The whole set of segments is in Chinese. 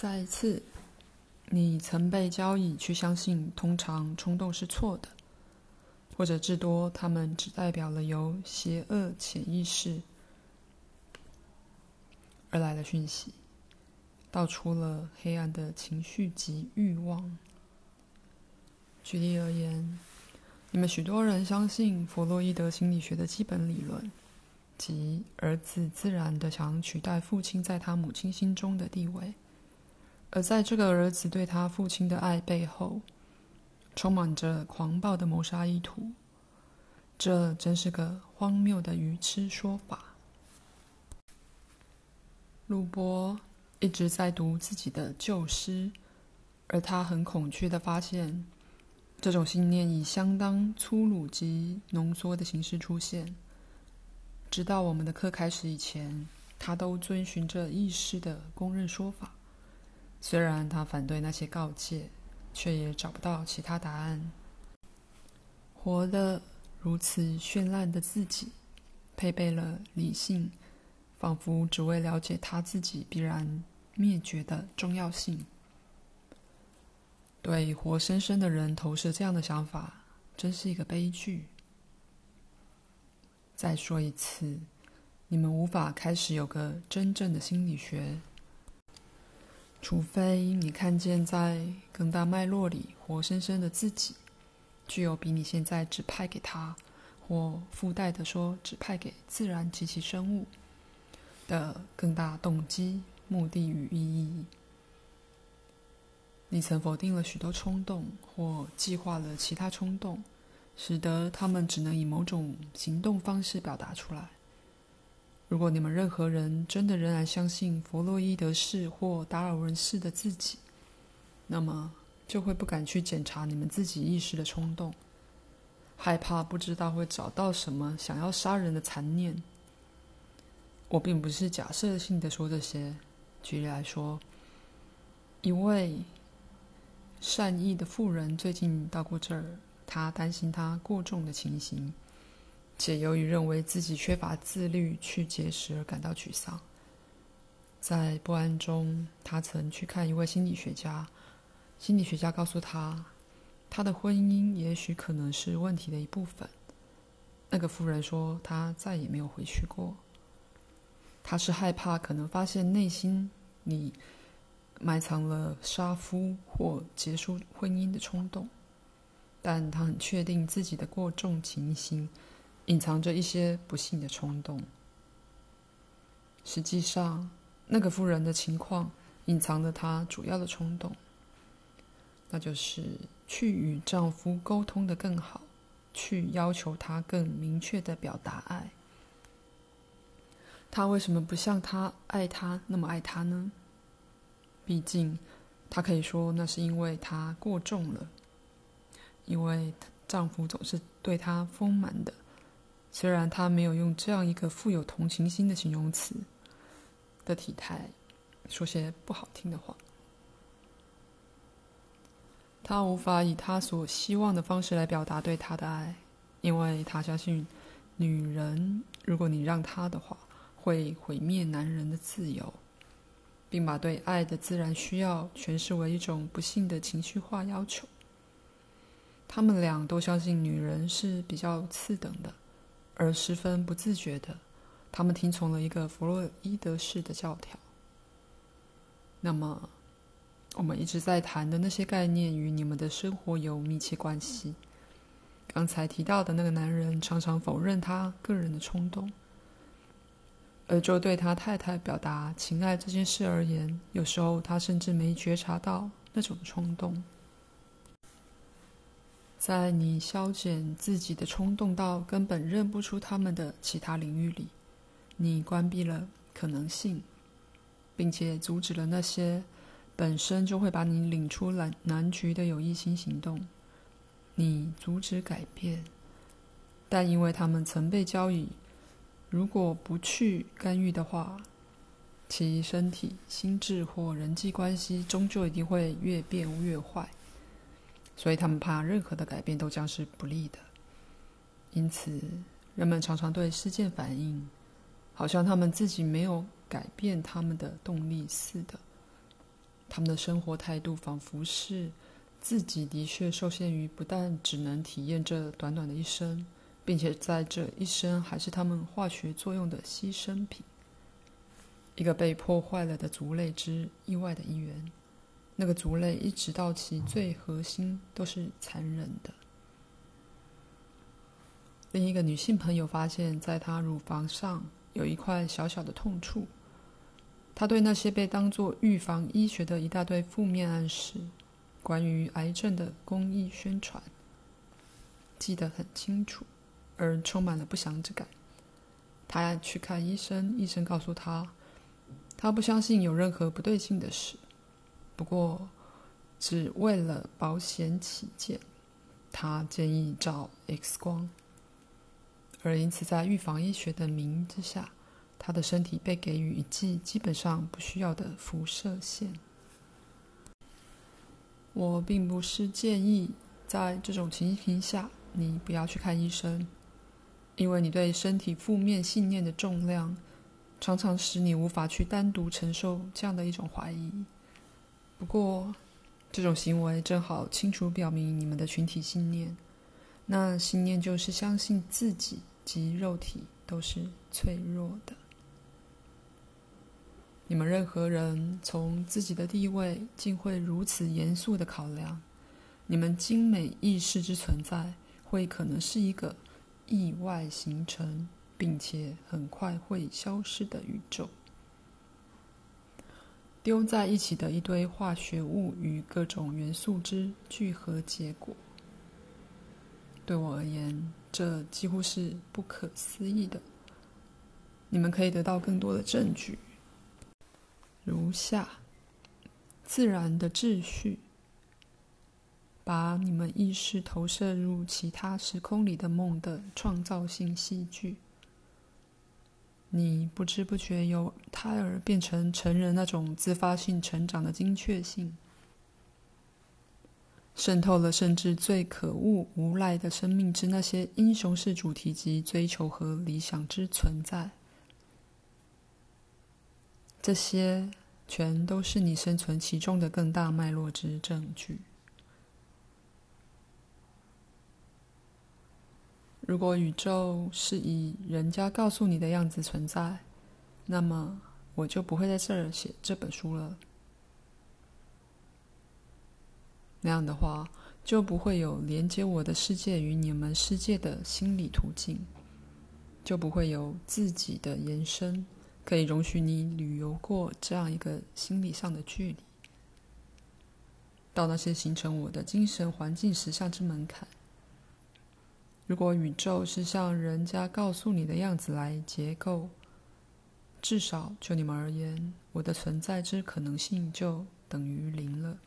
再一次，你曾被教以去相信，通常冲动是错的，或者至多他们只代表了由邪恶潜意识而来的讯息，道出了黑暗的情绪及欲望。举例而言，你们许多人相信弗洛伊德心理学的基本理论，即儿子自然的想取代父亲在他母亲心中的地位，而在这个儿子对他父亲的爱背后，充满着狂暴的谋杀意图。这真是个荒谬的愚痴说法。鲁伯一直在读自己的旧诗，而他很恐惧的发现。这种信念以相当粗鲁及浓缩的形式出现，直到我们的课开始以前，他都遵循着意识的公认说法。虽然他反对那些告诫，却也找不到其他答案。活得如此绚烂的自己，配备了理性，仿佛只为了解他自己必然灭绝的重要性。对活生生的人投射这样的想法，真是一个悲剧。再说一次，你们无法开始有个真正的心理学，除非你看见在更大脉络里活生生的自己，具有比你现在指派给他，或附带的说指派给自然及其生物的更大动机、目的与意义。你曾否定了许多冲动，或计划了其他冲动，使得他们只能以某种行动方式表达出来。如果你们任何人真的仍然相信弗洛伊德式或达尔文式的自己，那么就会不敢去检查你们自己意识的冲动，害怕不知道会找到什么想要杀人的残念。我并不是假设性的说这些。举例来说，一位。善意的妇人最近到过这儿，她担心他过重的情形，且由于认为自己缺乏自律去节食而感到沮丧。在不安中，他曾去看一位心理学家。心理学家告诉他，他的婚姻也许可能是问题的一部分。那个妇人说，他再也没有回去过。他是害怕可能发现内心里。埋藏了杀夫或结束婚姻的冲动，但他很确定自己的过重情形隐藏着一些不幸的冲动。实际上，那个妇人的情况隐藏了她主要的冲动，那就是去与丈夫沟通的更好，去要求他更明确的表达爱。他为什么不像他爱他那么爱他呢？毕竟，她可以说那是因为她过重了，因为丈夫总是对她丰满的。虽然他没有用这样一个富有同情心的形容词的体态说些不好听的话，他无法以他所希望的方式来表达对他的爱，因为他相信，女人如果你让她的话，会毁灭男人的自由。并把对爱的自然需要诠释为一种不幸的情绪化要求。他们俩都相信女人是比较次等的，而十分不自觉的，他们听从了一个弗洛伊德式的教条。那么，我们一直在谈的那些概念与你们的生活有密切关系。刚才提到的那个男人常常否认他个人的冲动。而就对他太太表达情爱这件事而言，有时候他甚至没觉察到那种冲动。在你消减自己的冲动到根本认不出他们的其他领域里，你关闭了可能性，并且阻止了那些本身就会把你领出难难局的有益性行动。你阻止改变，但因为他们曾被交易。如果不去干预的话，其身体、心智或人际关系终究一定会越变越坏。所以他们怕任何的改变都将是不利的。因此，人们常常对事件反应，好像他们自己没有改变他们的动力似的。他们的生活态度仿佛是自己的确受限于不但只能体验这短短的一生，并且在这一生还是他们化学作用的牺牲品，一个被破坏了的族类之意外的一员。那个族类一直到其最核心都是残忍的。另一个女性朋友发现，在她乳房上有一块小小的痛处。她对那些被当作预防医学的一大堆负面暗示，关于癌症的公益宣传，记得很清楚，而充满了不祥之感。她去看医生，医生告诉她，她不相信有任何不对劲的事。不过，只为了保险起见，他建议照 X 光。而因此，在预防医学的名之下，他的身体被给予一剂基本上不需要的辐射线。我并不是建议在这种情形下你不要去看医生，因为你对身体负面信念的重量，常常使你无法去单独承受这样的一种怀疑。不过，这种行为正好清楚表明你们的群体信念。那信念就是相信自己及肉体都是脆弱的。你们任何人从自己的地位竟会如此严肃的考量，你们精美意识之存在会可能是一个意外形成，并且很快会消失的宇宙。丢在一起的一堆化学物与各种元素之聚合结果，对我而言，这几乎是不可思议的。你们可以得到更多的证据，如下：自然的秩序，把你们意识投射入其他时空里的梦的创造性戏剧。你不知不觉由胎儿变成成人那种自发性成长的精确性，渗透了甚至最可恶无赖的生命之那些英雄式主题及追求和理想之存在。这些全都是你生存其中的更大脉络之证据。如果宇宙是以人家告诉你的样子存在，那么我就不会在这儿写这本书了。那样的话，就不会有连接我的世界与你们世界的心理途径，就不会有自己的延伸，可以容许你旅游过这样一个心理上的距离，到那些形成我的精神环境实相之门槛。如果宇宙是像人家告诉你的样子来结构，至少就你们而言，我的存在之可能性就等于零了，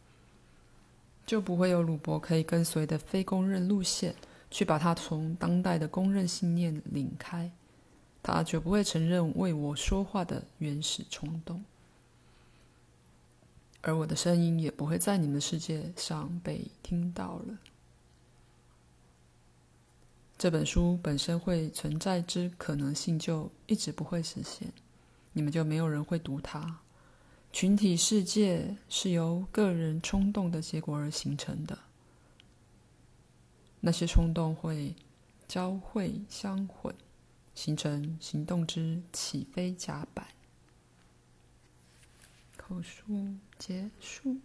就不会有鲁伯可以跟随的非公认路线去把它从当代的公认信念拧开，他绝不会承认为我说话的原始冲动，而我的声音也不会在你们世界上被听到了。这本书本身会存在之可能性就一直不会实现，你们就没有人会读它。群体世界是由个人冲动的结果而形成的，那些冲动会交汇相混，形成行动之起飞甲板。口述结束。